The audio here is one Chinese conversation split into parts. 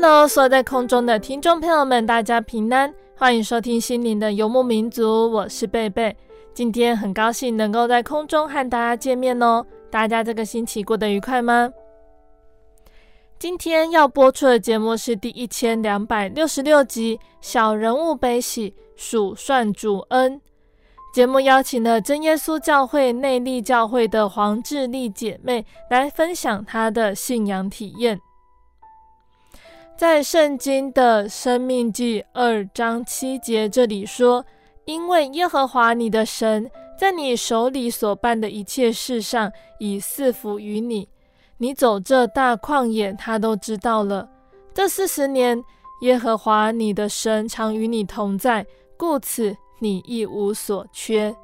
Hello，所有在空中的听众朋友们，大家平安，欢迎收听心灵的游牧民族，我是贝贝。今天很高兴能够在空中和大家见面哦，大家这个星期过得愉快吗？今天要播出的节目是第一千两百六十六集《小人物悲喜，数算主恩》。节目邀请了真耶稣教会内力教会的黄致丽姐妹来分享她的信仰体验。在圣经的生命记二章七节这里说：“因为耶和华你的神在你手里所办的一切事上，已赐福于你。你走这大旷野，他都知道了。这四十年，耶和华你的神常与你同在，故此你一无所缺。”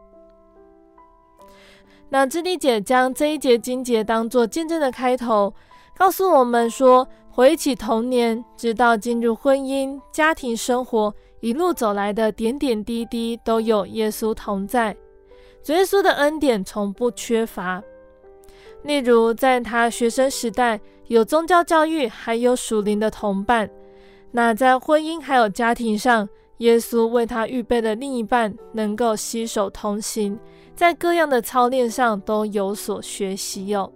那致丽姐将这一节经节当作见证的开头，告诉我们说。回忆起童年，直到进入婚姻、家庭生活，一路走来的点点滴滴，都有耶稣同在。主耶稣的恩典从不缺乏。例如，在他学生时代，有宗教教育，还有属灵的同伴。那在婚姻还有家庭上，耶稣为他预备的另一半，能够携手同行，在各样的操练上都有所学习哟。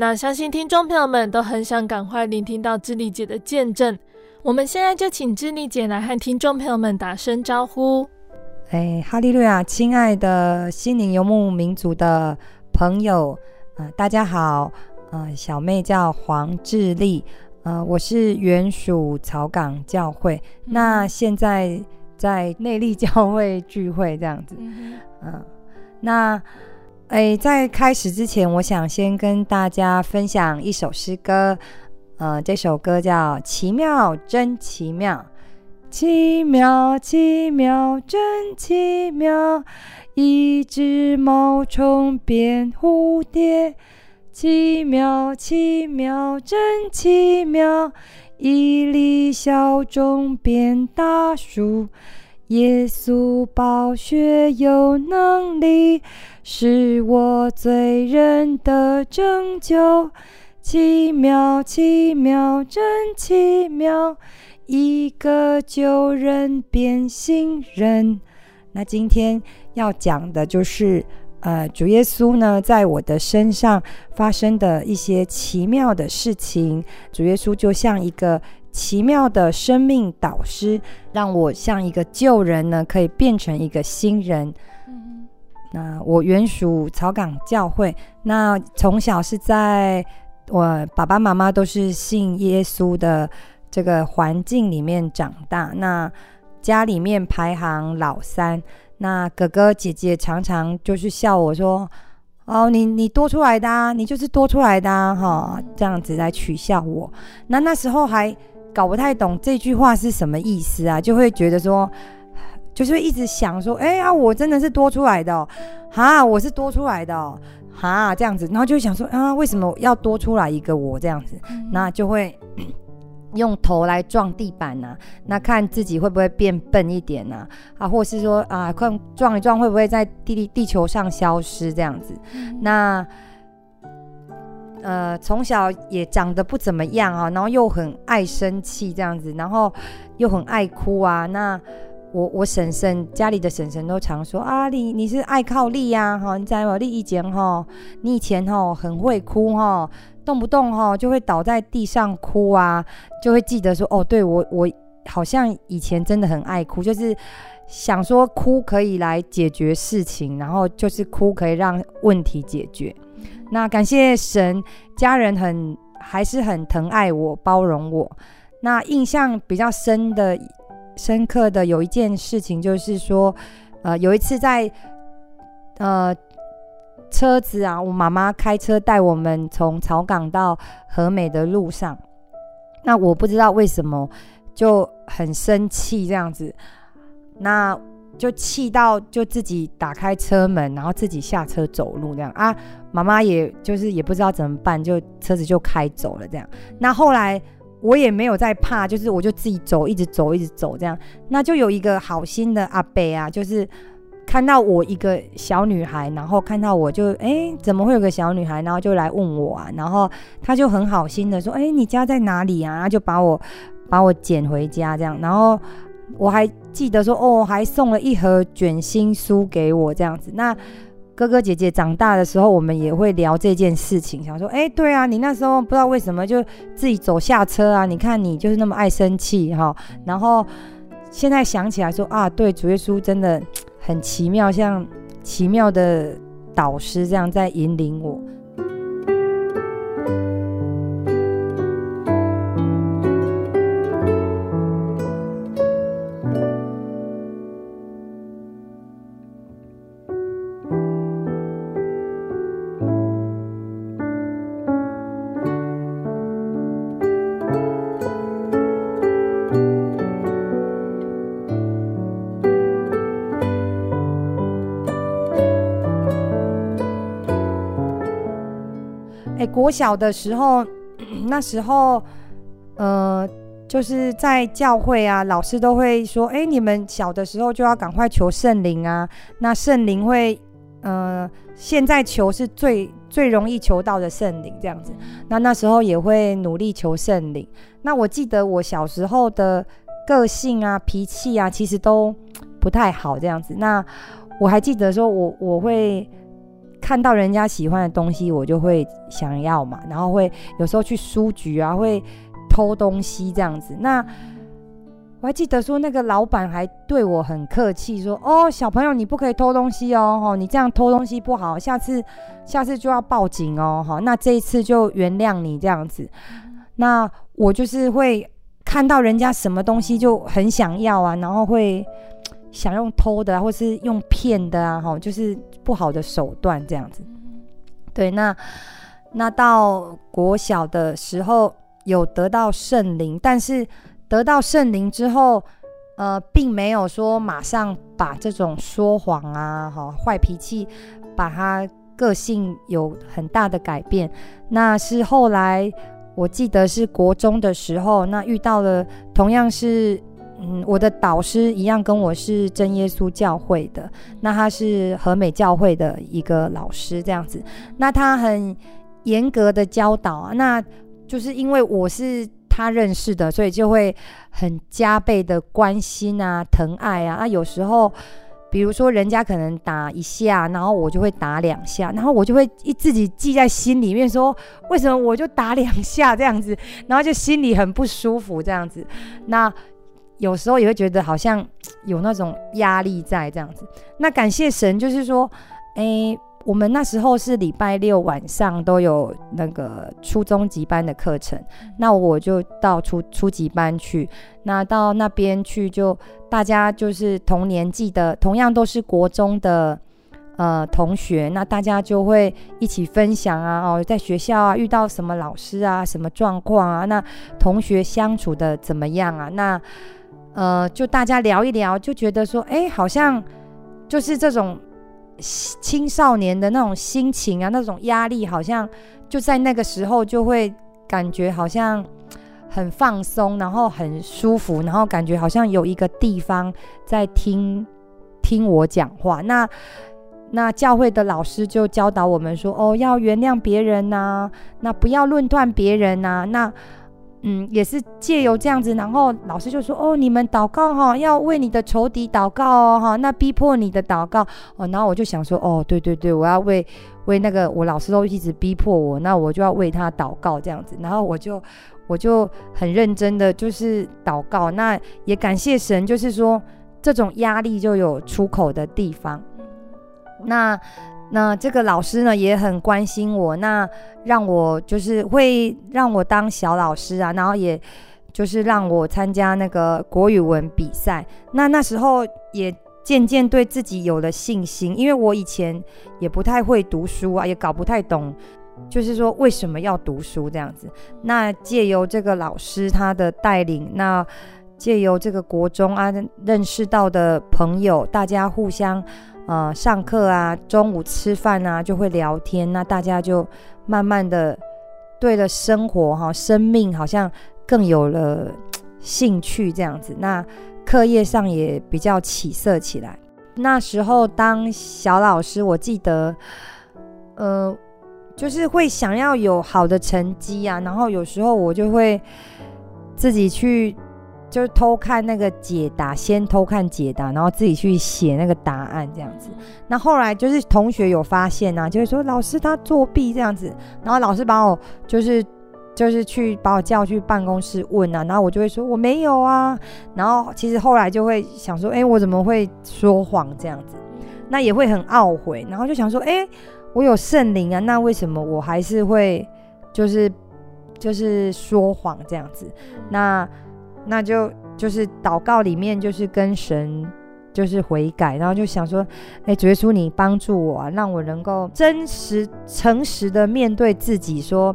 那相信听众朋友们都很想赶快聆听到智利姐的见证，我们现在就请智利姐来和听众朋友们打声招呼。哎，哈利路亚！亲爱的心灵游牧民族的朋友，呃，大家好，呃，小妹叫黄智利，呃，我是原属草港教会，嗯、那现在在内力教会聚会这样子，嗯、呃，那。哎，在开始之前，我想先跟大家分享一首诗歌。呃，这首歌叫《奇妙真奇妙》，奇妙奇妙真奇妙，一只毛虫变蝴蝶，奇妙奇妙真奇妙，一粒小种变大树，耶稣宝血有能力。是我罪人的拯救，奇妙奇妙真奇妙，一个旧人变新人。那今天要讲的就是，呃，主耶稣呢，在我的身上发生的一些奇妙的事情。主耶稣就像一个奇妙的生命导师，让我像一个旧人呢，可以变成一个新人。那我原属草港教会，那从小是在我爸爸妈妈都是信耶稣的这个环境里面长大。那家里面排行老三，那哥哥姐姐常常就是笑我说：“哦，你你多出来的啊，你就是多出来的啊，哈，这样子来取笑我。”那那时候还搞不太懂这句话是什么意思啊，就会觉得说。就是一直想说，哎呀，我真的是多出来的哦，哈，我是多出来的哦，哈，这样子，然后就想说，啊，为什么要多出来一个我这样子？那就会 用头来撞地板呐、啊，那看自己会不会变笨一点呐、啊？啊，或是说啊，看撞一撞会不会在地地球上消失这样子？嗯、那呃，从小也长得不怎么样啊，然后又很爱生气这样子，然后又很爱哭啊。那我我婶婶家里的婶婶都常说啊，你你是爱靠力呀？哈，你在我力以前哈，你以前哈很会哭哈。动不动哈就会倒在地上哭啊，就会记得说哦，对我我好像以前真的很爱哭，就是想说哭可以来解决事情，然后就是哭可以让问题解决。那感谢神，家人很还是很疼爱我，包容我。那印象比较深的、深刻的有一件事情，就是说，呃，有一次在呃。车子啊，我妈妈开车带我们从草港到和美的路上，那我不知道为什么就很生气这样子，那就气到就自己打开车门，然后自己下车走路这样啊。妈妈也就是也不知道怎么办，就车子就开走了这样。那后来我也没有再怕，就是我就自己走，一直走，一直走这样。那就有一个好心的阿伯啊，就是。看到我一个小女孩，然后看到我就哎，怎么会有个小女孩？然后就来问我啊，然后他就很好心的说，哎，你家在哪里啊？然后就把我把我捡回家这样，然后我还记得说，哦，还送了一盒卷心酥给我这样子。那哥哥姐姐长大的时候，我们也会聊这件事情，想说，哎，对啊，你那时候不知道为什么就自己走下车啊？你看你就是那么爱生气哈。然后现在想起来说啊，对，主耶稣真的。很奇妙，像奇妙的导师这样在引领我。国小的时候，那时候，呃，就是在教会啊，老师都会说：“哎，你们小的时候就要赶快求圣灵啊。那圣灵会，呃，现在求是最最容易求到的圣灵，这样子。那那时候也会努力求圣灵。那我记得我小时候的个性啊、脾气啊，其实都不太好，这样子。那我还记得说我我会。看到人家喜欢的东西，我就会想要嘛，然后会有时候去书局啊，会偷东西这样子。那我还记得说，那个老板还对我很客气，说：“哦，小朋友，你不可以偷东西哦，哦，你这样偷东西不好，下次下次就要报警哦，哈，那这一次就原谅你这样子。”那我就是会看到人家什么东西就很想要啊，然后会。想用偷的，或是用骗的啊，哈，就是不好的手段这样子。对，那那到国小的时候有得到圣灵，但是得到圣灵之后，呃，并没有说马上把这种说谎啊，哈，坏脾气，把他个性有很大的改变。那是后来我记得是国中的时候，那遇到了同样是。嗯，我的导师一样跟我是真耶稣教会的，那他是和美教会的一个老师这样子，那他很严格的教导啊，那就是因为我是他认识的，所以就会很加倍的关心啊、疼爱啊。那有时候，比如说人家可能打一下，然后我就会打两下，然后我就会一自己记在心里面，说为什么我就打两下这样子，然后就心里很不舒服这样子，那。有时候也会觉得好像有那种压力在这样子。那感谢神，就是说，诶，我们那时候是礼拜六晚上都有那个初中级班的课程，那我就到初初级班去。那到那边去就大家就是同年纪的，同样都是国中的呃同学，那大家就会一起分享啊，哦，在学校啊遇到什么老师啊，什么状况啊，那同学相处的怎么样啊？那呃，就大家聊一聊，就觉得说，哎，好像就是这种青少年的那种心情啊，那种压力，好像就在那个时候就会感觉好像很放松，然后很舒服，然后感觉好像有一个地方在听听我讲话。那那教会的老师就教导我们说：“哦，要原谅别人呐、那不要论断别人呐、”那嗯，也是借由这样子，然后老师就说：“哦，你们祷告哈，要为你的仇敌祷告哦，哈，那逼迫你的祷告哦。”然后我就想说：“哦，对对对，我要为为那个我老师都一直逼迫我，那我就要为他祷告这样子。”然后我就我就很认真的就是祷告，那也感谢神，就是说这种压力就有出口的地方。那。那这个老师呢也很关心我，那让我就是会让我当小老师啊，然后也就是让我参加那个国语文比赛。那那时候也渐渐对自己有了信心，因为我以前也不太会读书啊，也搞不太懂，就是说为什么要读书这样子。那借由这个老师他的带领，那借由这个国中啊认识到的朋友，大家互相。呃，上课啊，中午吃饭啊，就会聊天。那大家就慢慢的对了生活哈、生命好像更有了兴趣这样子。那课业上也比较起色起来。那时候当小老师，我记得，呃，就是会想要有好的成绩啊，然后有时候我就会自己去。就是偷看那个解答，先偷看解答，然后自己去写那个答案这样子。那后来就是同学有发现啊，就会说老师他作弊这样子，然后老师把我就是就是去把我叫去办公室问啊，然后我就会说我没有啊。然后其实后来就会想说，哎，我怎么会说谎这样子？那也会很懊悔，然后就想说，哎，我有圣灵啊，那为什么我还是会就是就是说谎这样子？那。那就就是祷告里面就是跟神就是悔改，然后就想说，哎，主耶稣你帮助我啊，让我能够真实诚实的面对自己，说，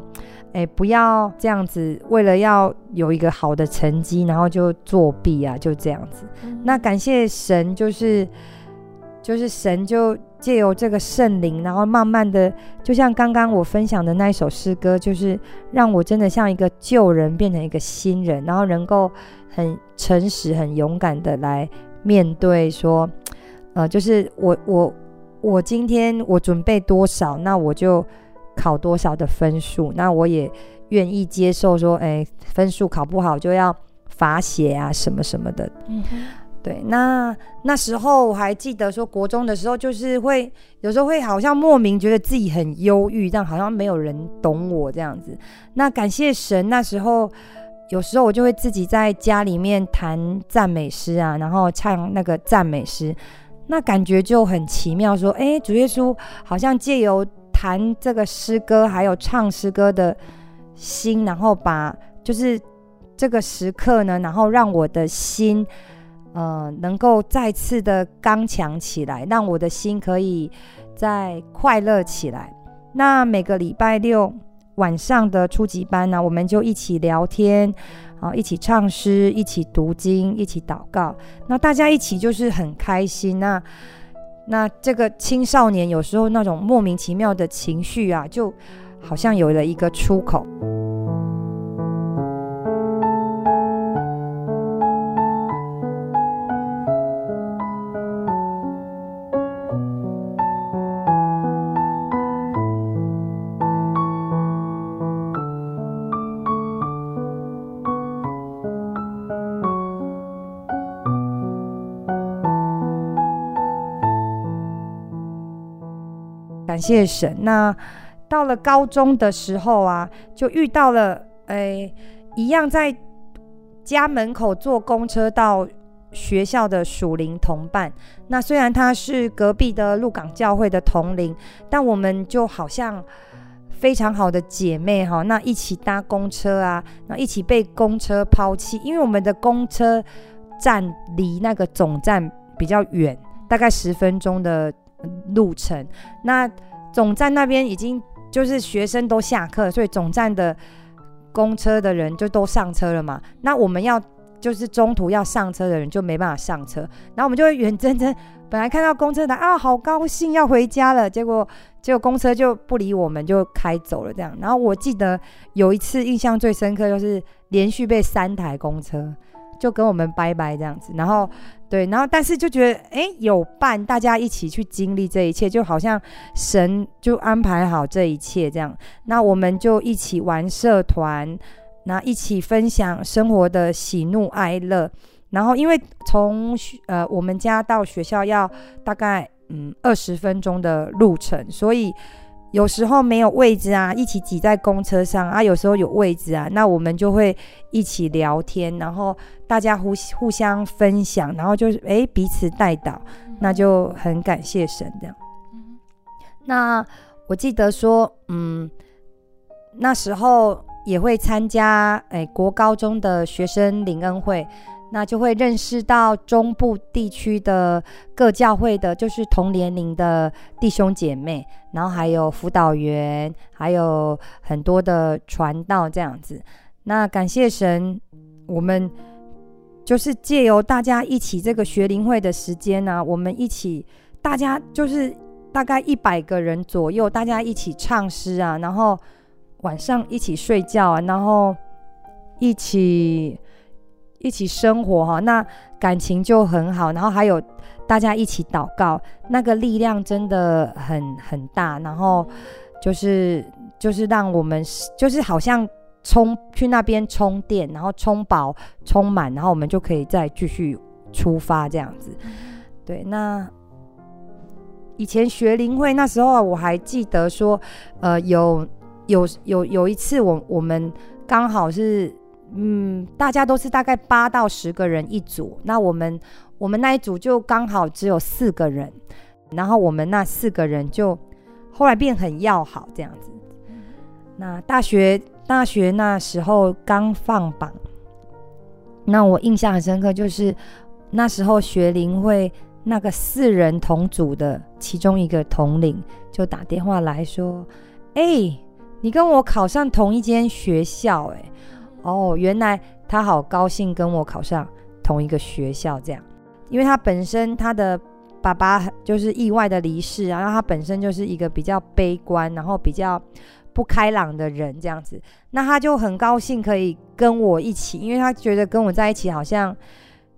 哎，不要这样子，为了要有一个好的成绩，然后就作弊啊，就这样子。那感谢神，就是就是神就。借由这个圣灵，然后慢慢的，就像刚刚我分享的那一首诗歌，就是让我真的像一个旧人变成一个新人，然后能够很诚实、很勇敢的来面对，说，呃，就是我我我今天我准备多少，那我就考多少的分数，那我也愿意接受说，哎，分数考不好就要罚写啊，什么什么的。对，那那时候我还记得说，国中的时候就是会有时候会好像莫名觉得自己很忧郁，这样好像没有人懂我这样子。那感谢神，那时候有时候我就会自己在家里面弹赞美诗啊，然后唱那个赞美诗，那感觉就很奇妙。说，哎，主耶稣好像借由弹这个诗歌，还有唱诗歌的心，然后把就是这个时刻呢，然后让我的心。呃，能够再次的刚强起来，让我的心可以再快乐起来。那每个礼拜六晚上的初级班呢，我们就一起聊天，啊，一起唱诗，一起读经，一起祷告。那大家一起就是很开心。那那这个青少年有时候那种莫名其妙的情绪啊，就好像有了一个出口。感谢神。那到了高中的时候啊，就遇到了，哎，一样在家门口坐公车到学校的属灵同伴。那虽然他是隔壁的鹿港教会的同龄，但我们就好像非常好的姐妹哈。那一起搭公车啊，那一起被公车抛弃，因为我们的公车站离那个总站比较远，大概十分钟的路程。那总站那边已经就是学生都下课，所以总站的公车的人就都上车了嘛。那我们要就是中途要上车的人就没办法上车，然后我们就会远征征，本本来看到公车的啊，好高兴要回家了，结果结果公车就不理我们，就开走了这样。然后我记得有一次印象最深刻，就是连续被三台公车就跟我们拜拜这样子。然后对，然后但是就觉得哎，有伴，大家一起去经历这一切，就好像神就安排好这一切这样。那我们就一起玩社团，那一起分享生活的喜怒哀乐。然后，因为从呃我们家到学校要大概嗯二十分钟的路程，所以有时候没有位置啊，一起挤在公车上啊；有时候有位置啊，那我们就会一起聊天，然后大家互互相分享，然后就是诶彼此带导，那就很感谢神这样。那我记得说，嗯，那时候也会参加诶国高中的学生领恩会。那就会认识到中部地区的各教会的，就是同年龄的弟兄姐妹，然后还有辅导员，还有很多的传道这样子。那感谢神，我们就是借由大家一起这个学灵会的时间呢、啊，我们一起，大家就是大概一百个人左右，大家一起唱诗啊，然后晚上一起睡觉啊，然后一起。一起生活哈，那感情就很好，然后还有大家一起祷告，那个力量真的很很大，然后就是就是让我们就是好像充去那边充电，然后充饱充满，然后我们就可以再继续出发这样子。对，那以前学灵会那时候我还记得说，呃，有有有有一次我我们刚好是。嗯，大家都是大概八到十个人一组，那我们我们那一组就刚好只有四个人，然后我们那四个人就后来变很要好这样子。那大学大学那时候刚放榜，那我印象很深刻，就是那时候学灵会那个四人同组的其中一个统领就打电话来说：“哎、你跟我考上同一间学校、欸，哎。”哦，原来他好高兴跟我考上同一个学校，这样，因为他本身他的爸爸就是意外的离世，然后他本身就是一个比较悲观，然后比较不开朗的人，这样子，那他就很高兴可以跟我一起，因为他觉得跟我在一起好像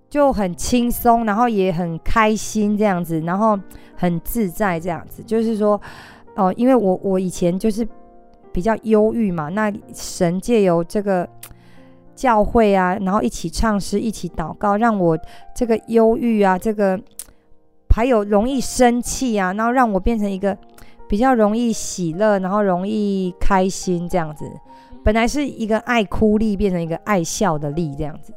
就很轻松，然后也很开心这样子，然后很自在这样子，就是说，哦，因为我我以前就是比较忧郁嘛，那神借由这个。教会啊，然后一起唱诗，一起祷告，让我这个忧郁啊，这个还有容易生气啊，然后让我变成一个比较容易喜乐，然后容易开心这样子。本来是一个爱哭力，变成一个爱笑的力这样子。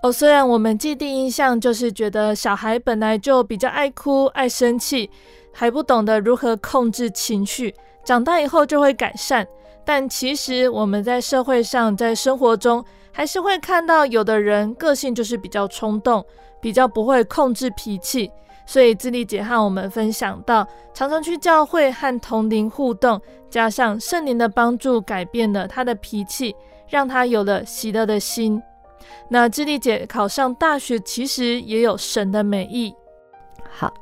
哦，虽然我们既定印象就是觉得小孩本来就比较爱哭、爱生气，还不懂得如何控制情绪，长大以后就会改善。但其实我们在社会上，在生活中，还是会看到有的人个性就是比较冲动，比较不会控制脾气。所以智利姐和我们分享到，常常去教会和同龄互动，加上圣灵的帮助，改变了他的脾气，让他有了喜乐的心。那智利姐考上大学，其实也有神的美意。好，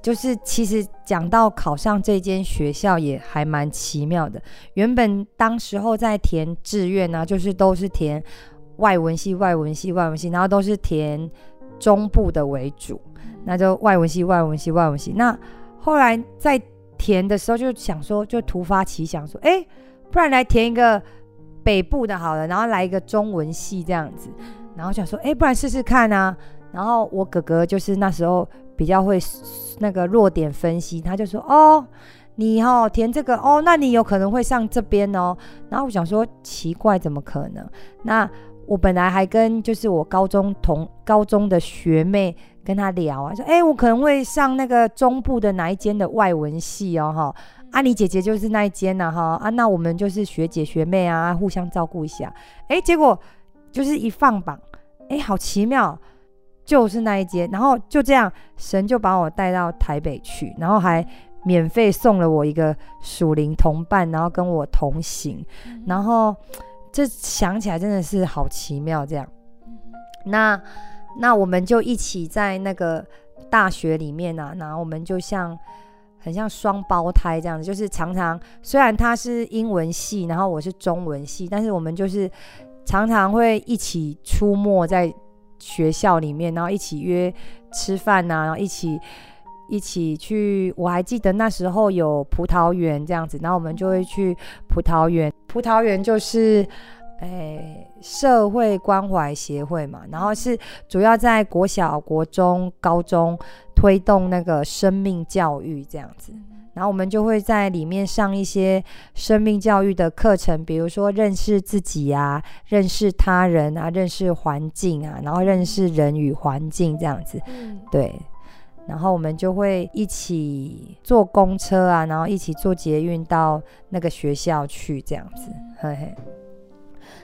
就是其实讲到考上这间学校也还蛮奇妙的。原本当时候在填志愿呢，就是都是填。外文系、外文系、外文系，然后都是填中部的为主，那就外文系、外文系、外文系。那后来在填的时候就想说，就突发奇想说，哎，不然来填一个北部的好了，然后来一个中文系这样子。然后想说，哎，不然试试看啊。然后我哥哥就是那时候比较会那个弱点分析，他就说，哦，你哦填这个哦，那你有可能会上这边哦。然后我想说，奇怪，怎么可能？那我本来还跟就是我高中同高中的学妹跟她聊啊，说哎，我可能会上那个中部的哪一间的外文系哦，哈，啊，你姐姐就是那一间呐，哈，啊，那我们就是学姐学妹啊，互相照顾一下，哎，结果就是一放榜，哎，好奇妙，就是那一间，然后就这样，神就把我带到台北去，然后还免费送了我一个属灵同伴，然后跟我同行，然后。这想起来真的是好奇妙，这样。那那我们就一起在那个大学里面啊，然后我们就像很像双胞胎这样子，就是常常虽然他是英文系，然后我是中文系，但是我们就是常常会一起出没在学校里面，然后一起约吃饭呐、啊，然后一起一起去。我还记得那时候有葡萄园这样子，然后我们就会去葡萄园。葡萄园就是。哎，社会关怀协会嘛，然后是主要在国小、国中、高中推动那个生命教育这样子，然后我们就会在里面上一些生命教育的课程，比如说认识自己啊，认识他人啊，认识环境啊，然后认识人与环境这样子，对，然后我们就会一起坐公车啊，然后一起坐捷运到那个学校去这样子，嘿嘿。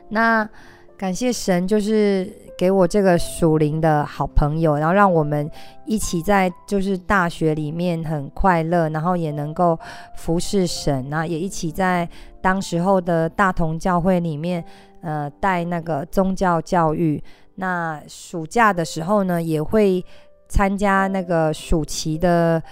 那感谢神，就是给我这个属灵的好朋友，然后让我们一起在就是大学里面很快乐，然后也能够服侍神，然后也一起在当时候的大同教会里面，呃，带那个宗教教育。那暑假的时候呢，也会参加那个暑期的，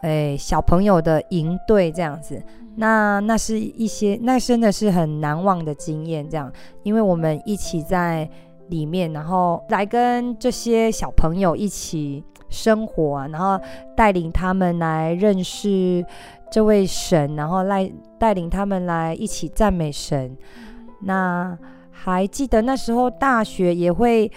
诶，小朋友的营队这样子。那那是一些，那真的是很难忘的经验，这样，因为我们一起在里面，然后来跟这些小朋友一起生活啊，然后带领他们来认识这位神，然后来带领他们来一起赞美神。那还记得那时候大学也会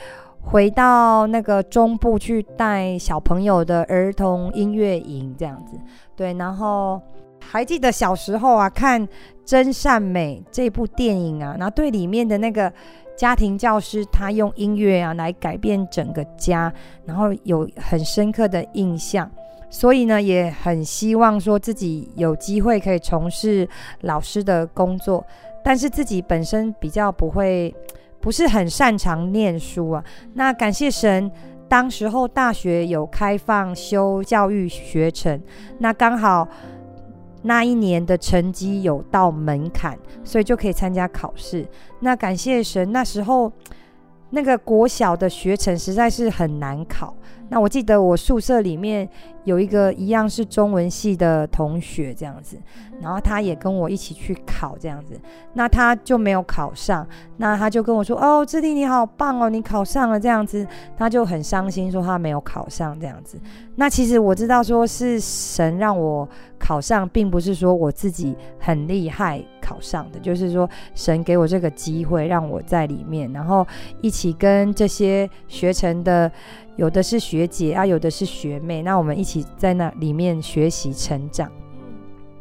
回到那个中部去带小朋友的儿童音乐营，这样子，对，然后。还记得小时候啊，看《真善美》这部电影啊，然后对里面的那个家庭教师，他用音乐啊来改变整个家，然后有很深刻的印象，所以呢，也很希望说自己有机会可以从事老师的工作，但是自己本身比较不会，不是很擅长念书啊。那感谢神，当时候大学有开放修教育学程，那刚好。那一年的成绩有到门槛，所以就可以参加考试。那感谢神，那时候那个国小的学程实在是很难考。那我记得我宿舍里面有一个一样是中文系的同学这样子，然后他也跟我一起去考这样子，那他就没有考上，那他就跟我说：“哦，志弟你好棒哦，你考上了这样子。”他就很伤心说他没有考上这样子。那其实我知道说是神让我考上，并不是说我自己很厉害考上的，就是说神给我这个机会让我在里面，然后一起跟这些学成的。有的是学姐啊，有的是学妹，那我们一起在那里面学习成长。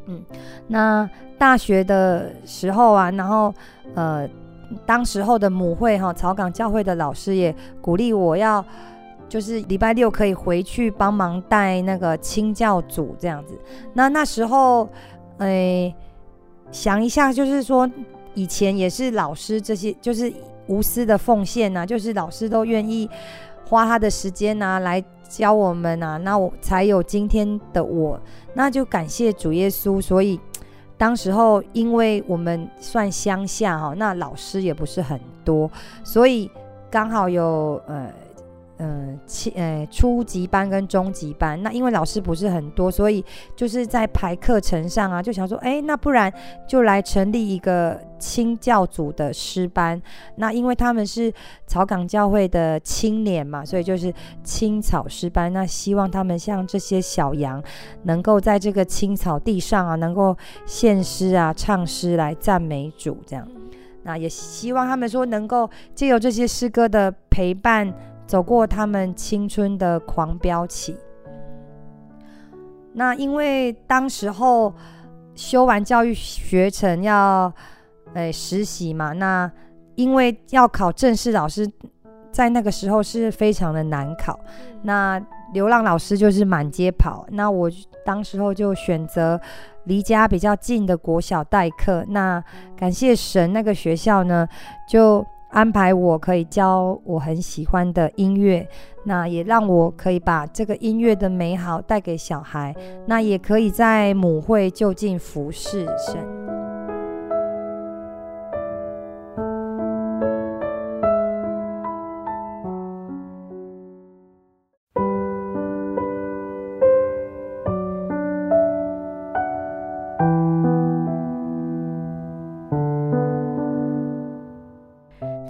嗯，那大学的时候啊，然后呃，当时候的母会哈、哦，草港教会的老师也鼓励我要，就是礼拜六可以回去帮忙带那个清教组这样子。那那时候，哎，想一下，就是说以前也是老师这些，就是无私的奉献呐、啊，就是老师都愿意。花他的时间呐、啊，来教我们呐、啊，那我才有今天的我。那就感谢主耶稣。所以当时候，因为我们算乡下哈，那老师也不是很多，所以刚好有呃。嗯，七呃初级班跟中级班，那因为老师不是很多，所以就是在排课程上啊，就想说，哎，那不然就来成立一个青教组的诗班。那因为他们是草港教会的青年嘛，所以就是青草诗班。那希望他们像这些小羊，能够在这个青草地上啊，能够献诗啊、唱诗来赞美主这样。那也希望他们说，能够借由这些诗歌的陪伴。走过他们青春的狂飙期。那因为当时候修完教育学程要诶实习嘛，那因为要考正式老师，在那个时候是非常的难考。那流浪老师就是满街跑，那我当时候就选择离家比较近的国小代课。那感谢神，那个学校呢就。安排我可以教我很喜欢的音乐，那也让我可以把这个音乐的美好带给小孩，那也可以在母会就近服侍神。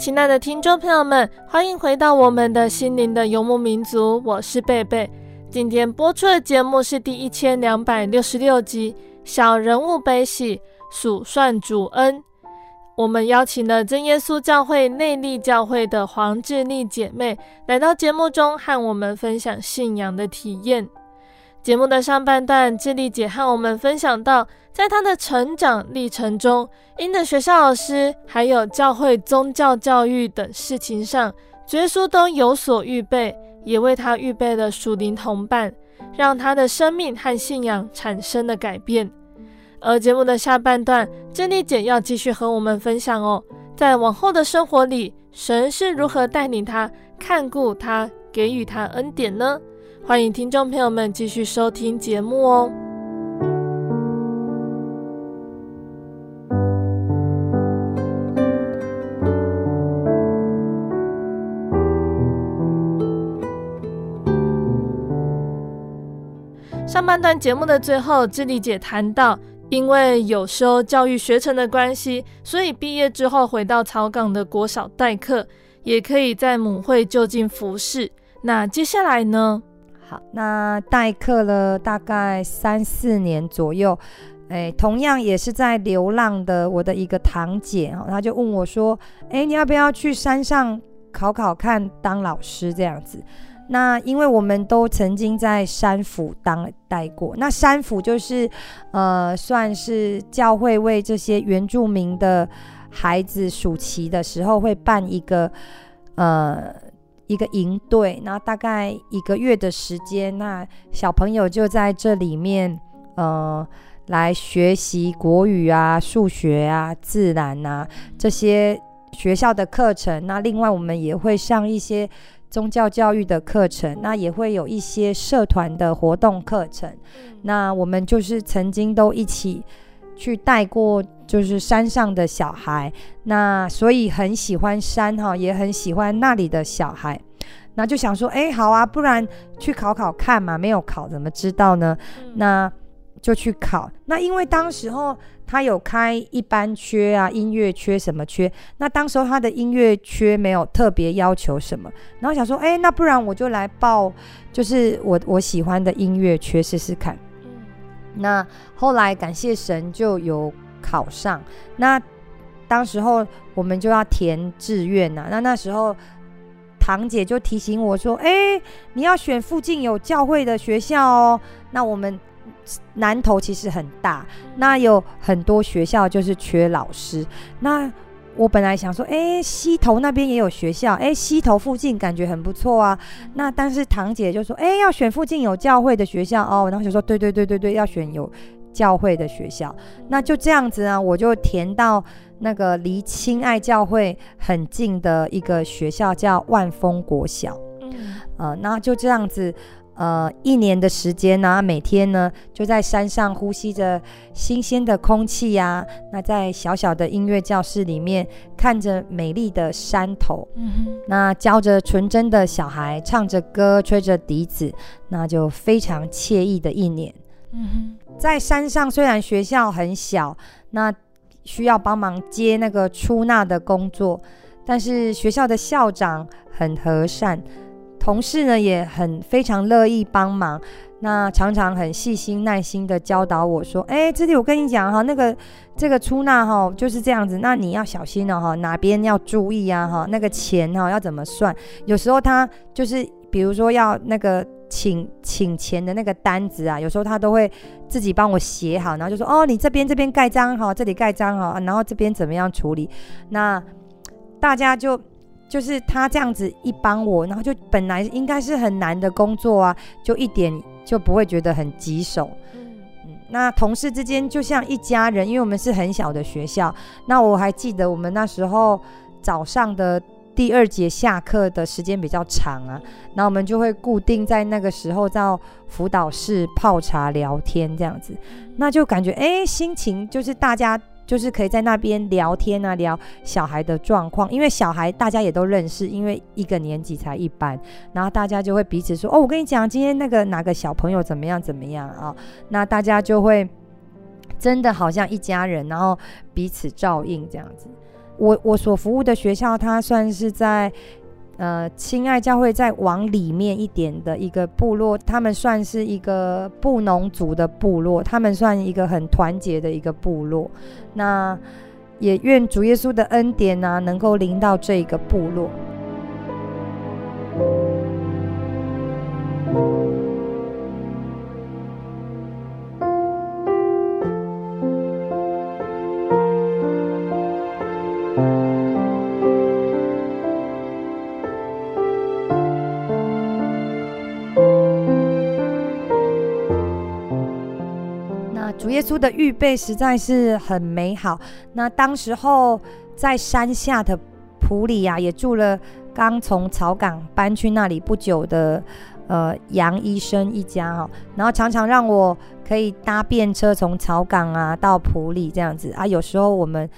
亲爱的听众朋友们，欢迎回到我们的心灵的游牧民族，我是贝贝。今天播出的节目是第一千两百六十六集《小人物悲喜，数算主恩》。我们邀请了真耶稣教会内坜教会的黄志丽姐妹来到节目中，和我们分享信仰的体验。节目的上半段，智丽姐和我们分享到，在她的成长历程中，因的学校老师还有教会宗教教育等事情上，主耶稣都有所预备，也为她预备了属灵同伴，让她的生命和信仰产生了改变。而节目的下半段，智丽姐要继续和我们分享哦，在往后的生活里，神是如何带领她、看顾她、给予她恩典呢？欢迎听众朋友们继续收听节目哦。上半段节目的最后，智丽姐谈到。因为有修教育学程的关系，所以毕业之后回到草港的国小代课，也可以在母会就近服侍。那接下来呢？好，那代课了大概三四年左右，哎，同样也是在流浪的我的一个堂姐哦，她就问我说：“哎，你要不要去山上考考看当老师这样子？”那因为我们都曾经在山府当待过，那山府就是，呃，算是教会为这些原住民的孩子暑期的时候会办一个，呃，一个营队，然后大概一个月的时间，那小朋友就在这里面，呃，来学习国语啊、数学啊、自然啊这些学校的课程。那另外我们也会上一些。宗教教育的课程，那也会有一些社团的活动课程。那我们就是曾经都一起去带过，就是山上的小孩。那所以很喜欢山哈，也很喜欢那里的小孩。那就想说，哎，好啊，不然去考考看嘛。没有考怎么知道呢？那就去考。那因为当时候。他有开一般缺啊，音乐缺什么缺？那当时候他的音乐缺没有特别要求什么，然后想说，哎，那不然我就来报，就是我我喜欢的音乐缺试试看。那后来感谢神就有考上。那当时候我们就要填志愿呐，那那时候堂姐就提醒我说，哎，你要选附近有教会的学校哦。那我们。南投其实很大，那有很多学校就是缺老师。那我本来想说，哎，溪头那边也有学校，哎，溪头附近感觉很不错啊。那但是堂姐就说，哎，要选附近有教会的学校哦。然后就说，对对对对对，要选有教会的学校。那就这样子啊，我就填到那个离亲爱教会很近的一个学校，叫万丰国小。嗯，呃，那就这样子。呃，一年的时间呢、啊，每天呢就在山上呼吸着新鲜的空气呀、啊。那在小小的音乐教室里面，看着美丽的山头，那教着纯真的小孩，唱着歌，吹着笛子，那就非常惬意的一年。嗯哼，在山上虽然学校很小，那需要帮忙接那个出纳的工作，但是学校的校长很和善。同事呢也很非常乐意帮忙，那常常很细心耐心的教导我说：“哎，这里我跟你讲哈，那个这个出纳哈就是这样子，那你要小心了哈，哪边要注意啊哈，那个钱哈要怎么算？有时候他就是比如说要那个请请钱的那个单子啊，有时候他都会自己帮我写好，然后就说哦，你这边这边盖章哈，这里盖章哈，然后这边怎么样处理？那大家就。”就是他这样子一帮我，然后就本来应该是很难的工作啊，就一点就不会觉得很棘手。嗯嗯，那同事之间就像一家人，因为我们是很小的学校。那我还记得我们那时候早上的第二节下课的时间比较长啊，那我们就会固定在那个时候到辅导室泡茶聊天这样子，那就感觉哎，心情就是大家。就是可以在那边聊天啊，聊小孩的状况，因为小孩大家也都认识，因为一个年级才一班，然后大家就会彼此说：“哦，我跟你讲，今天那个哪个小朋友怎么样怎么样啊？”，那大家就会真的好像一家人，然后彼此照应这样子。我我所服务的学校，它算是在呃亲爱教会再往里面一点的一个部落，他们算是一个布农族的部落，他们算一个很团结的一个部落。那也愿主耶稣的恩典呢，能够临到这一个部落。耶稣的预备实在是很美好。那当时候在山下的埔里啊，也住了刚从草港搬去那里不久的呃杨医生一家哈。然后常常让我可以搭便车从草港啊到埔里这样子啊。有时候我们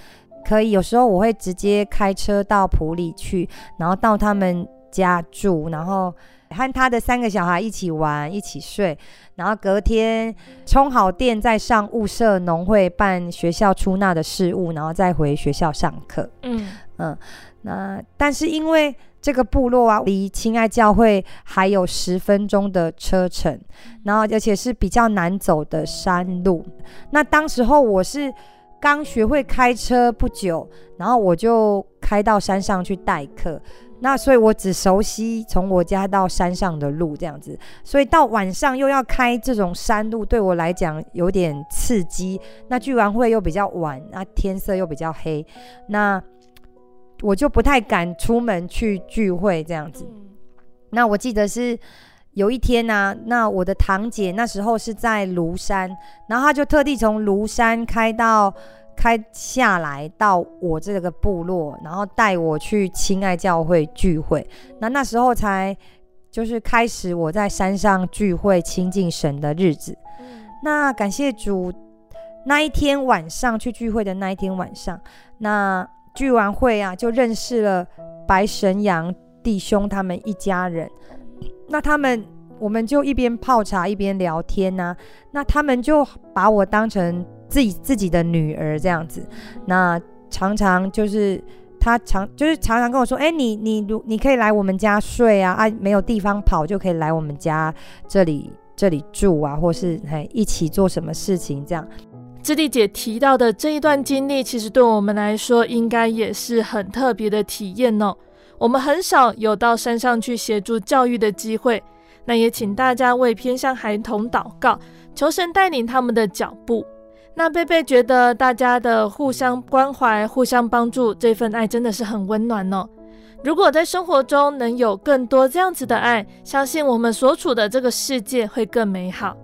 可以，有时候我会直接开车到埔里去，然后到他们家住，然后。和他的三个小孩一起玩，一起睡，然后隔天充好电，再上物社农会办学校出纳的事务，然后再回学校上课。嗯嗯，那但是因为这个部落啊，离亲爱教会还有十分钟的车程，然后而且是比较难走的山路。那当时候我是刚学会开车不久，然后我就开到山上去代课。那所以，我只熟悉从我家到山上的路这样子，所以到晚上又要开这种山路，对我来讲有点刺激。那聚完会又比较晚，那天色又比较黑，那我就不太敢出门去聚会这样子。那我记得是有一天呢、啊，那我的堂姐那时候是在庐山，然后她就特地从庐山开到。开下来到我这个部落，然后带我去亲爱教会聚会。那那时候才就是开始我在山上聚会亲近神的日子。那感谢主，那一天晚上去聚会的那一天晚上，那聚完会啊，就认识了白神阳弟兄他们一家人。那他们我们就一边泡茶一边聊天呐、那他们就把我当成。自己自己的女儿这样子，那常常就是他常就是常常跟我说，哎、你你如你可以来我们家睡啊，啊，没有地方跑就可以来我们家这里这里住啊，或是嘿一起做什么事情这样。智丽姐提到的这一段经历，其实对我们来说应该也是很特别的体验哦。我们很少有到山上去协助教育的机会，那也请大家为偏乡孩童祷告，求神带领他们的脚步。那贝贝觉得大家的互相关怀、互相帮助，这份爱真的是很温暖哦。如果在生活中能有更多这样子的爱，相信我们所处的这个世界会更美好。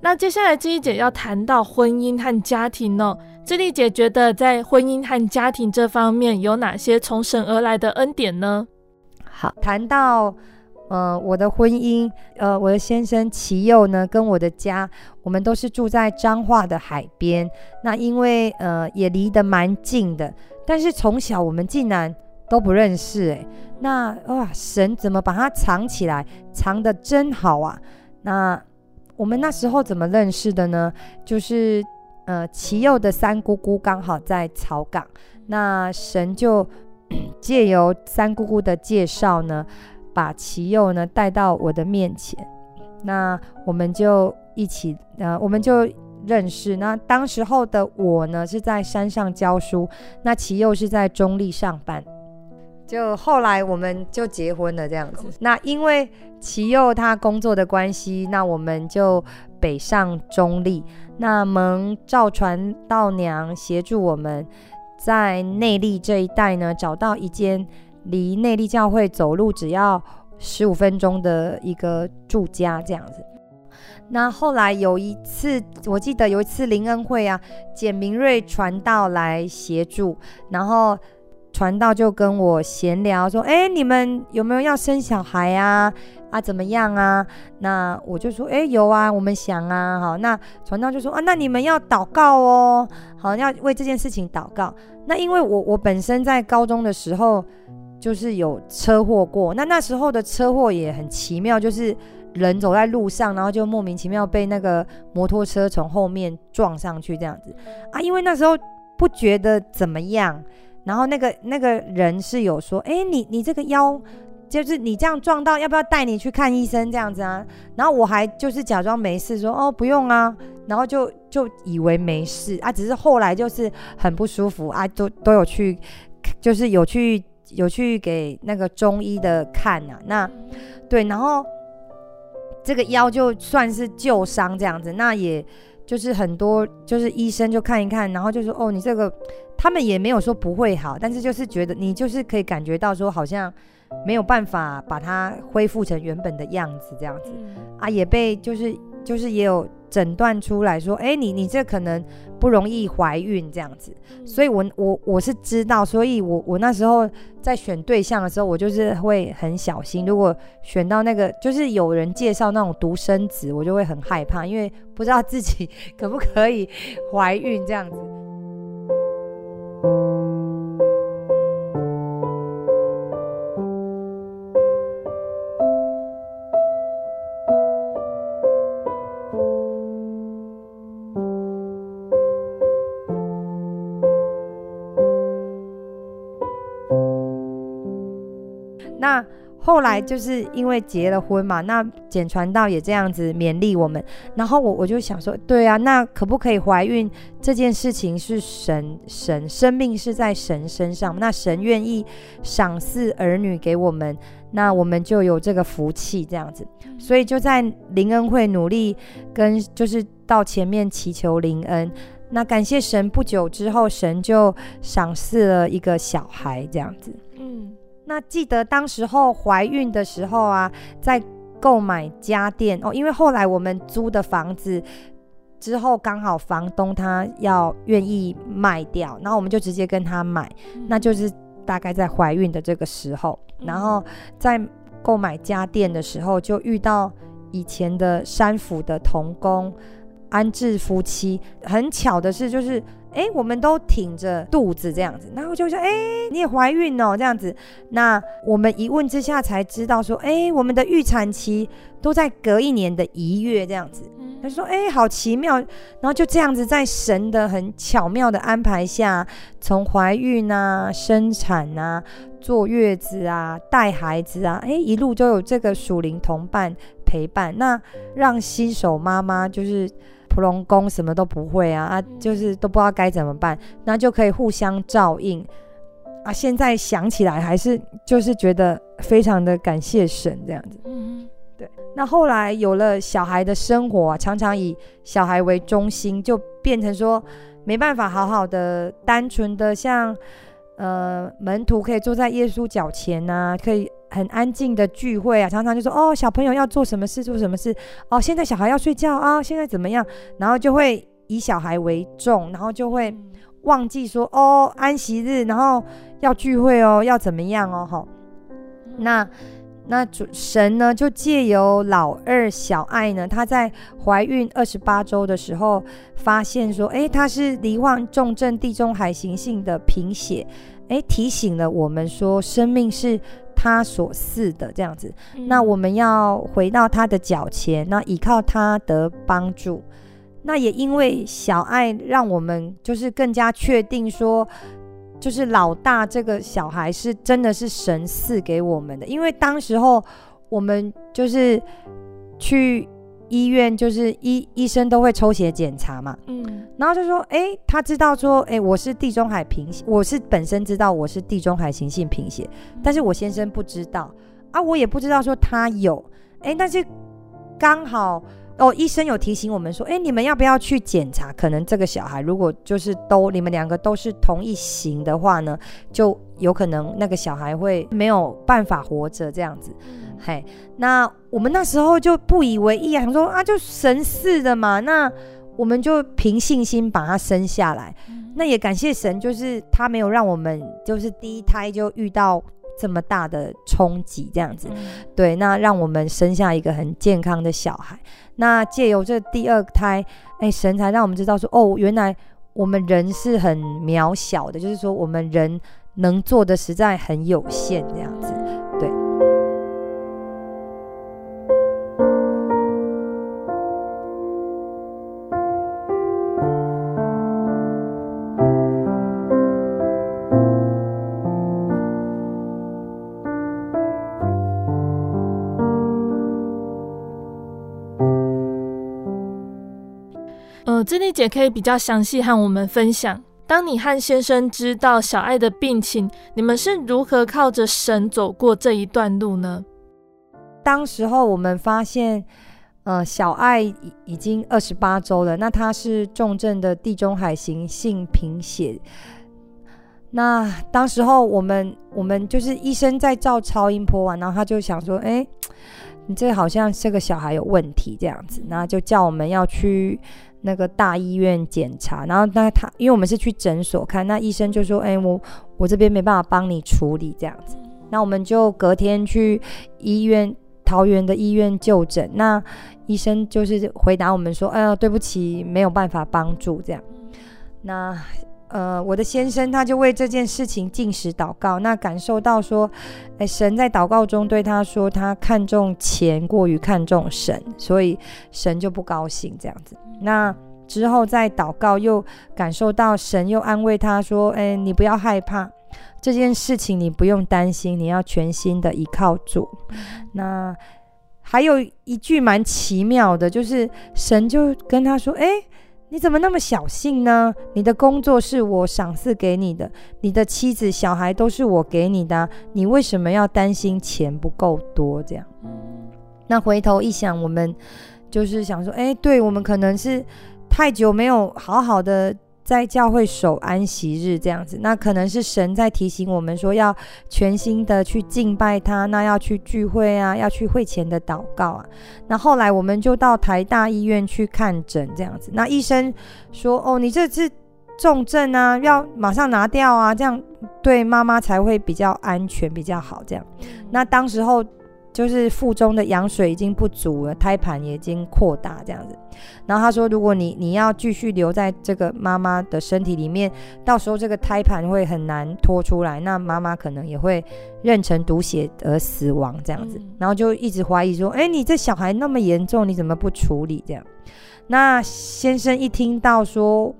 那接下来姿丽姐要谈到婚姻和家庭哦。智丽姐觉得在婚姻和家庭这方面有哪些从神而来的恩典呢？好，谈到。呃，我的婚姻，呃，我的先生齐佑呢，跟我的家，我们都是住在彰化的海边。那因为呃也离得蛮近的，但是从小我们竟然都不认识诶。那哇，神怎么把它藏起来，藏得真好啊！那我们那时候怎么认识的呢？就是呃齐佑的三姑姑刚好在草港，那神就 借由三姑姑的介绍呢。把齐佑呢带到我的面前，那我们就一起，呃，我们就认识。那当时候的我呢是在山上教书，那齐佑是在中立上班。就后来我们就结婚了这样子。那因为齐佑他工作的关系，那我们就北上中立。那蒙赵传道娘协助我们在内力这一带呢找到一间。离内坜教会走路只要十五分钟的一个住家这样子。那后来有一次，我记得有一次林恩会啊，简明瑞传道来协助，然后传道就跟我闲聊说：“哎，你们有没有要生小孩啊？啊，怎么样啊？”那我就说：“哎，有啊，我们想啊。”好，那传道就说：“啊，那你们要祷告哦，好，要为这件事情祷告。”那因为我我本身在高中的时候。就是有车祸过，那那时候的车祸也很奇妙，就是人走在路上，然后就莫名其妙被那个摩托车从后面撞上去这样子啊。因为那时候不觉得怎么样，然后那个那个人是有说，哎，你你这个腰。就是你这样撞到，要不要带你去看医生这样子啊？然后我还就是假装没事，说哦不用啊，然后就就以为没事啊，只是后来就是很不舒服啊，都都有去，就是有去有去给那个中医的看啊。那对，然后这个腰就算是旧伤这样子，那也就是很多就是医生就看一看，然后就说哦你这个他们也没有说不会好，但是就是觉得你就是可以感觉到说好像。没有办法把它恢复成原本的样子，这样子、嗯、啊，也被就是就是也有诊断出来说，哎，你你这可能不容易怀孕这样子，嗯、所以我我我是知道，所以我我那时候在选对象的时候，我就是会很小心，如果选到那个就是有人介绍那种独生子，我就会很害怕，因为不知道自己 可不可以怀孕这样子。后来就是因为结了婚嘛，那简传道也这样子勉励我们，然后我我就想说，对啊，那可不可以怀孕这件事情是神神生命是在神身上，那神愿意赏赐儿女给我们，那我们就有这个福气这样子，所以就在林恩会努力跟就是到前面祈求林恩，那感谢神，不久之后神就赏赐了一个小孩这样子，嗯。那记得当时候怀孕的时候啊，在购买家电哦，因为后来我们租的房子之后刚好房东他要愿意卖掉，然后我们就直接跟他买，嗯、那就是大概在怀孕的这个时候，嗯、然后在购买家电的时候就遇到以前的山府的童工安置夫妻，很巧的是就是。哎，我们都挺着肚子这样子，然后就说：“哎，你也怀孕哦，这样子。”那我们一问之下才知道说：“哎，我们的预产期都在隔一年的一月这样子。”他说：“哎，好奇妙。”然后就这样子，在神的很巧妙的安排下，从怀孕啊、生产啊、坐月子啊、带孩子啊，哎，一路都有这个属灵同伴陪伴，那让新手妈妈就是。普龙宫什么都不会啊啊，就是都不知道该怎么办，那就可以互相照应啊。现在想起来还是就是觉得非常的感谢神这样子。嗯，对。那后来有了小孩的生活啊，常常以小孩为中心，就变成说没办法好好的单纯的像呃门徒可以坐在耶稣脚前啊，可以。很安静的聚会啊，常常就说哦，小朋友要做什么事做什么事哦，现在小孩要睡觉啊、哦，现在怎么样？然后就会以小孩为重，然后就会忘记说哦，安息日，然后要聚会哦，要怎么样哦？哈，那那主神呢，就借由老二小爱呢，她在怀孕二十八周的时候，发现说，哎，她是罹患重症地中海型性的贫血，诶，提醒了我们说，生命是。他所赐的这样子，嗯、那我们要回到他的脚前，那依靠他的帮助。那也因为小爱，让我们就是更加确定说，就是老大这个小孩是真的是神赐给我们的。因为当时候我们就是去。医院就是医医生都会抽血检查嘛，嗯，然后就说，哎，他知道说，哎，我是地中海贫血，我是本身知道我是地中海型性贫血，但是我先生不知道。啊，我也不知道说他有，哎，但是刚好哦，医生有提醒我们说，哎，你们要不要去检查？可能这个小孩如果就是都你们两个都是同一型的话呢，就有可能那个小孩会没有办法活着这样子。嘿，那我们那时候就不以为意啊，想说啊，就神似的嘛，那我们就凭信心把他生下来。嗯、那也感谢神，就是他没有让我们就是第一胎就遇到这么大的冲击，这样子。嗯、对，那让我们生下一个很健康的小孩。那借由这第二胎，哎，神才让我们知道说，哦，原来我们人是很渺小的，就是说我们人能做的实在很有限，这样子。呃，姿丽姐可以比较详细和我们分享，当你和先生知道小爱的病情，你们是如何靠着神走过这一段路呢？当时候我们发现，呃，小爱已经二十八周了，那她是重症的地中海型性贫血。那当时候我们我们就是医生在照超音波完，然后他就想说，哎，你这好像这个小孩有问题这样子，然后就叫我们要去那个大医院检查。然后那他因为我们是去诊所看，那医生就说，哎，我我这边没办法帮你处理这样子。那我们就隔天去医院。桃园的医院就诊，那医生就是回答我们说：“哎呀，对不起，没有办法帮助。”这样，那呃，我的先生他就为这件事情进食祷告，那感受到说，哎，神在祷告中对他说，他看重钱过于看重神，所以神就不高兴这样子。那之后再祷告，又感受到神又安慰他说：“哎，你不要害怕。”这件事情你不用担心，你要全心的依靠主。那还有一句蛮奇妙的，就是神就跟他说：“哎，你怎么那么小性呢？你的工作是我赏赐给你的，你的妻子、小孩都是我给你的，你为什么要担心钱不够多？”这样。那回头一想，我们就是想说：“哎，对，我们可能是太久没有好好的。”在教会守安息日这样子，那可能是神在提醒我们说，要全心的去敬拜他，那要去聚会啊，要去会前的祷告啊。那后来我们就到台大医院去看诊这样子，那医生说：“哦，你这次重症啊，要马上拿掉啊，这样对妈妈才会比较安全，比较好。”这样，那当时候。就是腹中的羊水已经不足了，胎盘也已经扩大这样子。然后他说，如果你你要继续留在这个妈妈的身体里面，到时候这个胎盘会很难拖出来，那妈妈可能也会妊娠毒血而死亡这样子。然后就一直怀疑说，哎，你这小孩那么严重，你怎么不处理这样？那先生一听到说。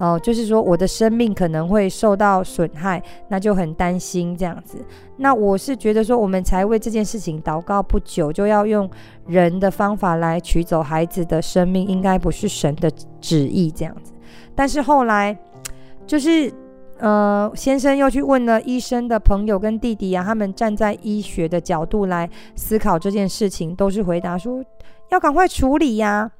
哦，就是说我的生命可能会受到损害，那就很担心这样子。那我是觉得说，我们才为这件事情祷告不久，就要用人的方法来取走孩子的生命，应该不是神的旨意这样子。但是后来，就是呃，先生又去问了医生的朋友跟弟弟啊，他们站在医学的角度来思考这件事情，都是回答说要赶快处理呀。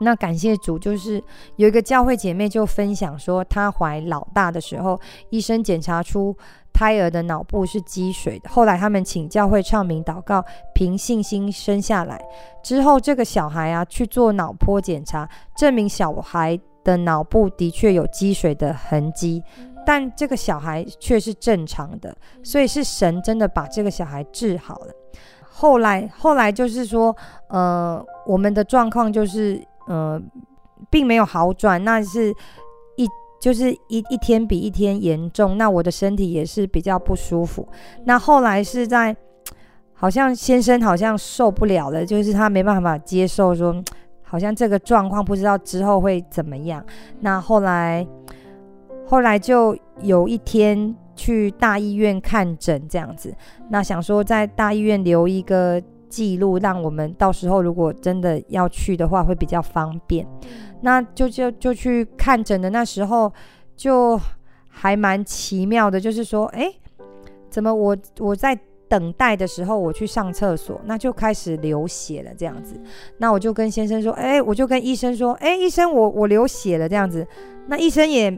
那感谢主，就是有一个教会姐妹就分享说，她怀老大的时候，医生检查出胎儿的脑部是积水的。后来他们请教会唱名祷告，凭信心生下来。之后这个小孩啊去做脑波检查，证明小孩的脑部的确有积水的痕迹，但这个小孩却是正常的，所以是神真的把这个小孩治好了。后来后来就是说，呃，我们的状况就是。呃，并没有好转，那是一就是一一天比一天严重。那我的身体也是比较不舒服。那后来是在，好像先生好像受不了了，就是他没办法接受说，好像这个状况不知道之后会怎么样。那后来后来就有一天去大医院看诊这样子，那想说在大医院留一个。记录，让我们到时候如果真的要去的话，会比较方便。那就就就去看诊的那时候，就还蛮奇妙的，就是说，哎，怎么我我在等待的时候，我去上厕所，那就开始流血了，这样子。那我就跟先生说，哎，我就跟医生说，哎，医生，我我流血了，这样子。那医生也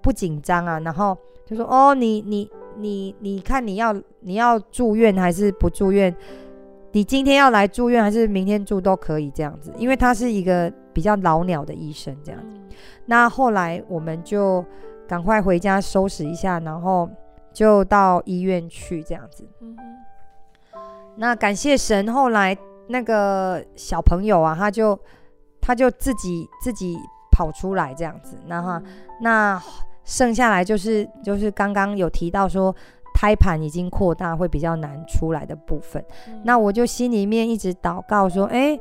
不紧张啊，然后就说，哦，你你你你看你要你要住院还是不住院？你今天要来住院还是明天住都可以这样子，因为他是一个比较老鸟的医生这样子。那后来我们就赶快回家收拾一下，然后就到医院去这样子。那感谢神，后来那个小朋友啊，他就他就自己自己跑出来这样子。然后那剩下来就是就是刚刚有提到说。胎盘已经扩大，会比较难出来的部分。嗯、那我就心里面一直祷告说，哎，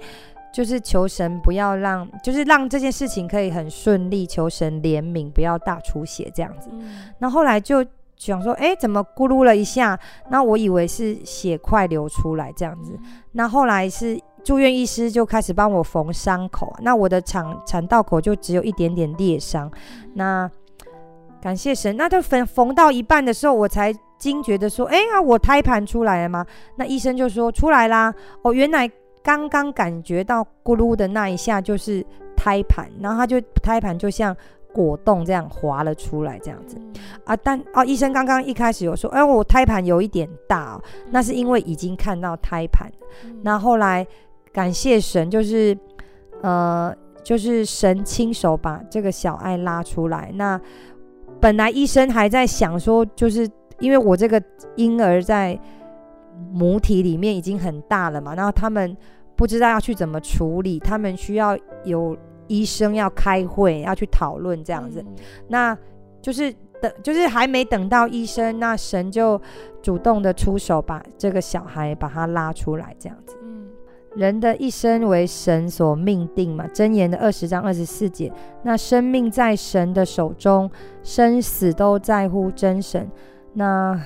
就是求神不要让，就是让这件事情可以很顺利，求神怜悯，不要大出血这样子。嗯、那后来就想说，哎，怎么咕噜了一下？那我以为是血块流出来这样子。嗯、那后来是住院医师就开始帮我缝伤口，那我的产产道口就只有一点点裂伤。那感谢神，那就缝缝到一半的时候，我才惊觉的说：“哎呀，我胎盘出来了吗？”那医生就说：“出来啦。”哦，原来刚刚感觉到咕噜的那一下就是胎盘，然后他就胎盘就像果冻这样滑了出来，这样子啊。但哦，医生刚刚一开始有说：“哎，我胎盘有一点大哦，那是因为已经看到胎盘。”那后来。感谢神，就是，呃，就是神亲手把这个小爱拉出来。那本来医生还在想说，就是因为我这个婴儿在母体里面已经很大了嘛，然后他们不知道要去怎么处理，他们需要有医生要开会要去讨论这样子。嗯、那就是等，就是还没等到医生，那神就主动的出手，把这个小孩把他拉出来这样子。人的一生为神所命定嘛，箴言的二十章二十四节。那生命在神的手中，生死都在乎真神。那，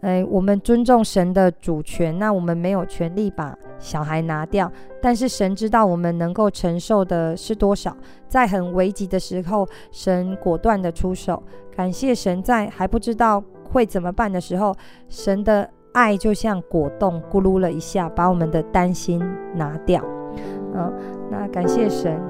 哎，我们尊重神的主权，那我们没有权利把小孩拿掉，但是神知道我们能够承受的是多少，在很危急的时候，神果断的出手。感谢神，在还不知道会怎么办的时候，神的。爱就像果冻，咕噜了一下，把我们的担心拿掉。嗯，那感谢神。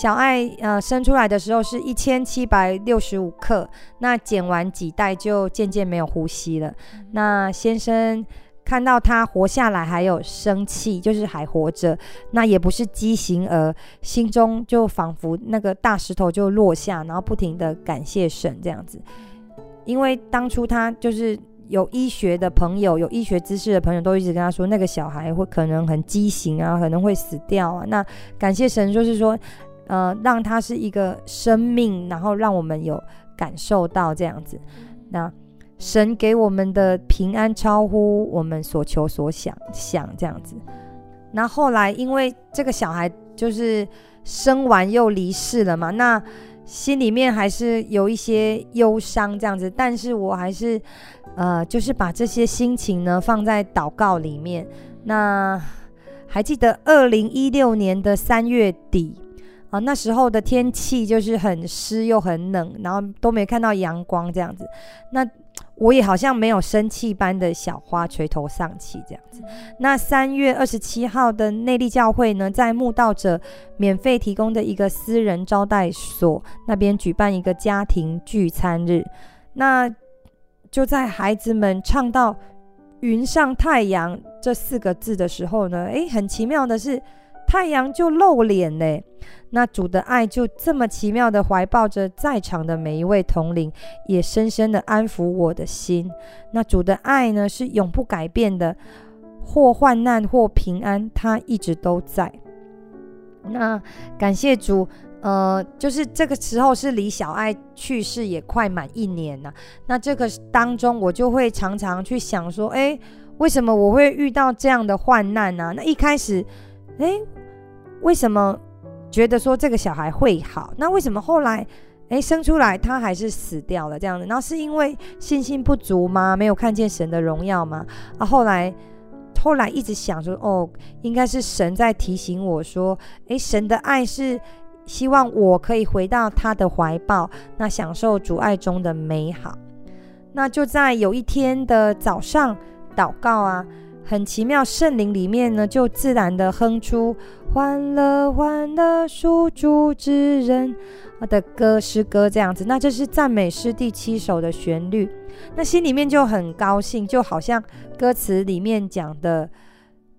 小爱呃生出来的时候是一千七百六十五克，那剪完几袋就渐渐没有呼吸了。那先生看到他活下来还有生气，就是还活着，那也不是畸形儿，心中就仿佛那个大石头就落下，然后不停的感谢神这样子。因为当初他就是有医学的朋友，有医学知识的朋友都一直跟他说，那个小孩会可能很畸形啊，可能会死掉啊。那感谢神，就是说。呃，让他是一个生命，然后让我们有感受到这样子。那神给我们的平安超乎我们所求所想，想这样子。那后来因为这个小孩就是生完又离世了嘛，那心里面还是有一些忧伤这样子。但是我还是呃，就是把这些心情呢放在祷告里面。那还记得二零一六年的三月底。啊，那时候的天气就是很湿又很冷，然后都没看到阳光这样子。那我也好像没有生气般的小花垂头丧气这样子。那三月二十七号的内力教会呢，在慕道者免费提供的一个私人招待所那边举办一个家庭聚餐日。那就在孩子们唱到“云上太阳”这四个字的时候呢，诶，很奇妙的是。太阳就露脸嘞，那主的爱就这么奇妙的怀抱着在场的每一位同龄，也深深的安抚我的心。那主的爱呢，是永不改变的，或患难或平安，他一直都在。那感谢主，呃，就是这个时候是离小爱去世也快满一年了。那这个当中，我就会常常去想说，诶，为什么我会遇到这样的患难呢？那一开始，诶。为什么觉得说这个小孩会好？那为什么后来，诶，生出来他还是死掉了这样子？那是因为信心不足吗？没有看见神的荣耀吗？啊，后来，后来一直想说，哦，应该是神在提醒我说，诶，神的爱是希望我可以回到他的怀抱，那享受主爱中的美好。那就在有一天的早上祷告啊。很奇妙，圣灵里面呢，就自然的哼出欢乐欢乐属主之人的歌诗歌这样子。那这是赞美诗第七首的旋律，那心里面就很高兴，就好像歌词里面讲的，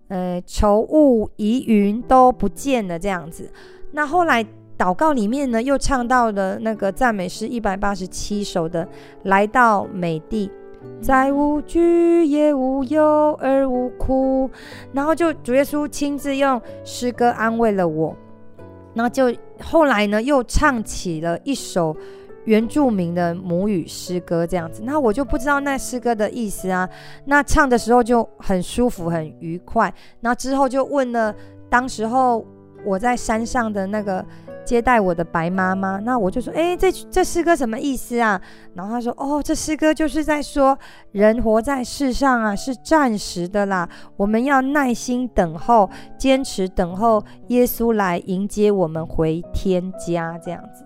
呃，愁雾疑云都不见了这样子。那后来祷告里面呢，又唱到了那个赞美诗一百八十七首的来到美地。再无惧也无忧而无哭。然后就主耶稣亲自用诗歌安慰了我。然后就后来呢，又唱起了一首原住民的母语诗歌，这样子。那我就不知道那诗歌的意思啊。那唱的时候就很舒服，很愉快。那之后就问了，当时候我在山上的那个接待我的白妈妈，那我就说，哎，这这诗歌什么意思啊？然后她说，哦，这诗歌就是在说，人活在世上啊，是暂时的啦，我们要耐心等候，坚持等候耶稣来迎接我们回天家，这样子。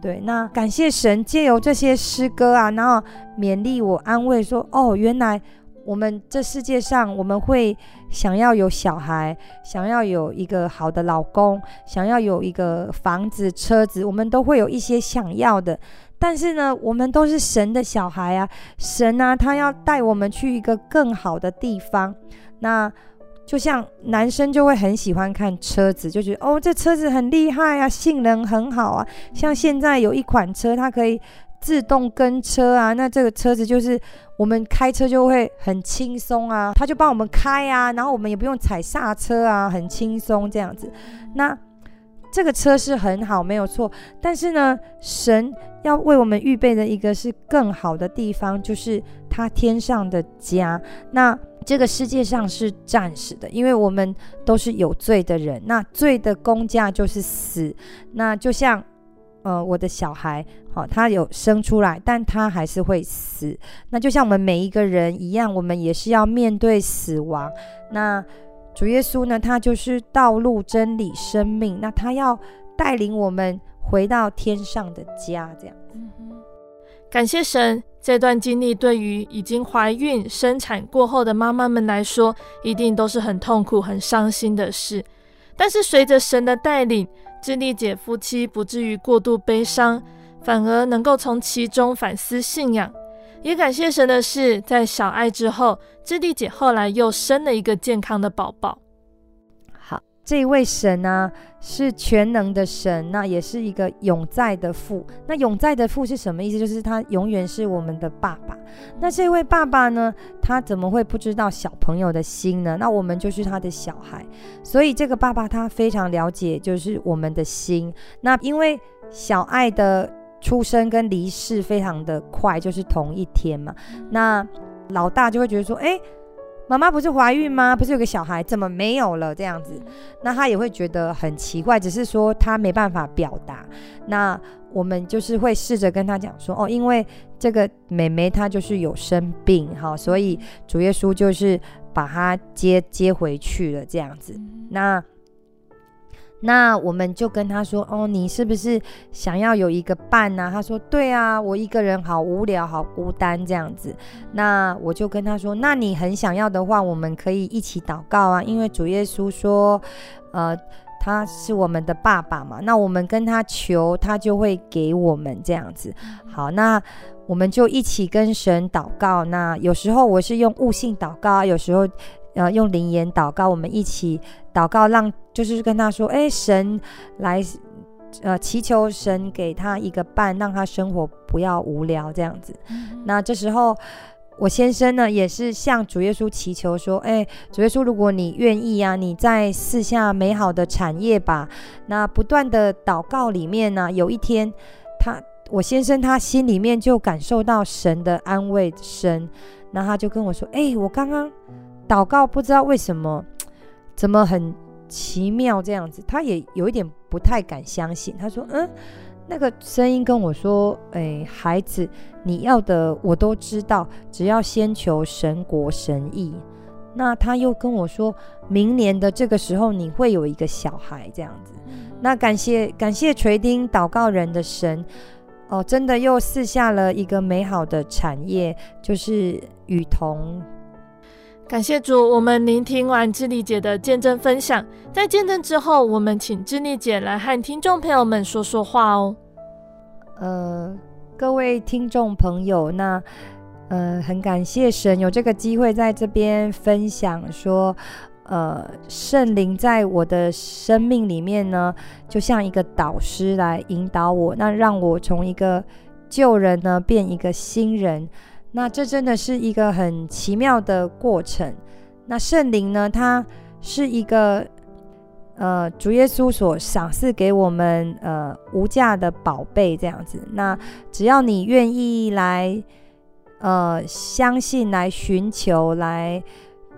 对，那感谢神借由这些诗歌啊，然后勉励我、安慰说：“哦，原来我们这世界上，我们会想要有小孩，想要有一个好的老公，想要有一个房子、车子，我们都会有一些想要的。但是呢，我们都是神的小孩啊，神啊，他要带我们去一个更好的地方。那。”就像男生就会很喜欢看车子，就觉得哦，这车子很厉害啊，性能很好啊。像现在有一款车，它可以自动跟车啊，那这个车子就是我们开车就会很轻松啊，他就帮我们开啊，然后我们也不用踩刹车啊，很轻松这样子。那这个车是很好，没有错。但是呢，神要为我们预备的一个是更好的地方，就是他天上的家。那这个世界上是暂时的，因为我们都是有罪的人，那罪的工价就是死。那就像，呃，我的小孩，好、他有生出来，但他还是会死。那就像我们每一个人一样，我们也是要面对死亡。那主耶稣呢，他就是道路、真理、生命。那他要带领我们回到天上的家，这样。嗯哼，感谢神。这段经历对于已经怀孕、生产过后的妈妈们来说，一定都是很痛苦、很伤心的事。但是随着神的带领，智利姐夫妻不至于过度悲伤，反而能够从其中反思信仰。也感谢神的是，在小爱之后，智利姐后来又生了一个健康的宝宝。这一位神呢、啊，是全能的神，那也是一个永在的父。那永在的父是什么意思？就是他永远是我们的爸爸。那这位爸爸呢，他怎么会不知道小朋友的心呢？那我们就是他的小孩，所以这个爸爸他非常了解，就是我们的心。那因为小爱的出生跟离世非常的快，就是同一天嘛。那老大就会觉得说，哎。妈妈不是怀孕吗？不是有个小孩，怎么没有了？这样子，那他也会觉得很奇怪，只是说他没办法表达。那我们就是会试着跟他讲说，哦，因为这个妹妹她就是有生病，哈，所以主耶稣就是把她接接回去了，这样子。那。那我们就跟他说：“哦，你是不是想要有一个伴呢？”他说：“对啊，我一个人好无聊，好孤单这样子。”那我就跟他说：“那你很想要的话，我们可以一起祷告啊，因为主耶稣说，呃，他是我们的爸爸嘛。那我们跟他求，他就会给我们这样子。好，那我们就一起跟神祷告。那有时候我是用悟性祷告，有时候。”呃，用灵言祷告，我们一起祷告，让就是跟他说，哎，神来，呃，祈求神给他一个伴，让他生活不要无聊这样子。嗯、那这时候，我先生呢也是向主耶稣祈求说，哎，主耶稣，如果你愿意啊，你在四下美好的产业吧。那不断的祷告里面呢，有一天，他我先生他心里面就感受到神的安慰神，那他就跟我说，哎，我刚刚。祷告不知道为什么，怎么很奇妙这样子，他也有一点不太敢相信。他说：“嗯，那个声音跟我说，哎，孩子，你要的我都知道，只要先求神国神意。”那他又跟我说，明年的这个时候你会有一个小孩这样子。那感谢感谢垂听祷告人的神哦，真的又赐下了一个美好的产业，就是雨桐。感谢主，我们聆听完智利姐的见证分享，在见证之后，我们请智利姐来和听众朋友们说说话哦。呃，各位听众朋友，那呃，很感谢神有这个机会在这边分享，说呃，圣灵在我的生命里面呢，就像一个导师来引导我，那让我从一个旧人呢变一个新人。那这真的是一个很奇妙的过程。那圣灵呢，它是一个呃主耶稣所赏赐给我们呃无价的宝贝，这样子。那只要你愿意来呃相信，来寻求，来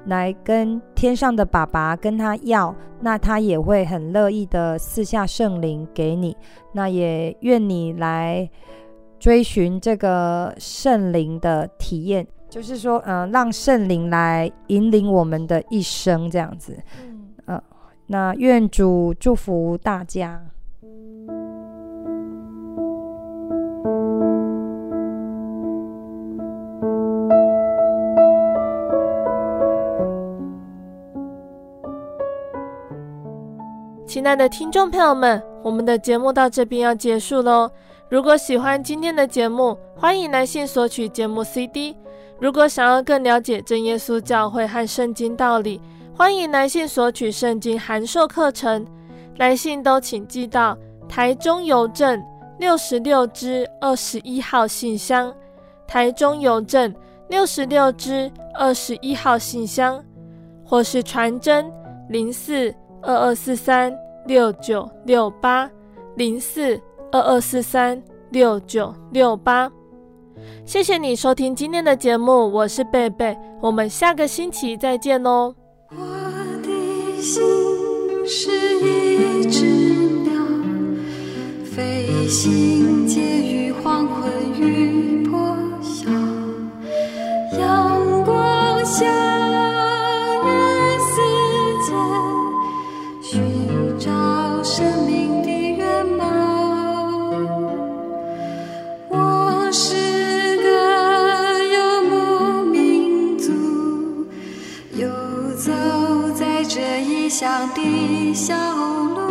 来跟天上的爸爸跟他要，那他也会很乐意的赐下圣灵给你。那也愿你来。追寻这个圣灵的体验，就是说，嗯、呃，让圣灵来引领我们的一生，这样子。嗯，呃，那愿主祝福大家。亲爱的听众朋友们，我们的节目到这边要结束喽。如果喜欢今天的节目，欢迎来信索取节目 CD。如果想要更了解真耶稣教会和圣经道理，欢迎来信索取圣经函授课程。来信都请寄到台中邮政六十六支二十一号信箱，台中邮政六十六支二十一号信箱，或是传真零四二二四三六九六八零四。二二四三六九六八，谢谢你收听今天的节目，我是贝贝，我们下个星期再见哦。我的心是一只鸟，飞行介于黄昏与破晓，阳光下。乡的小路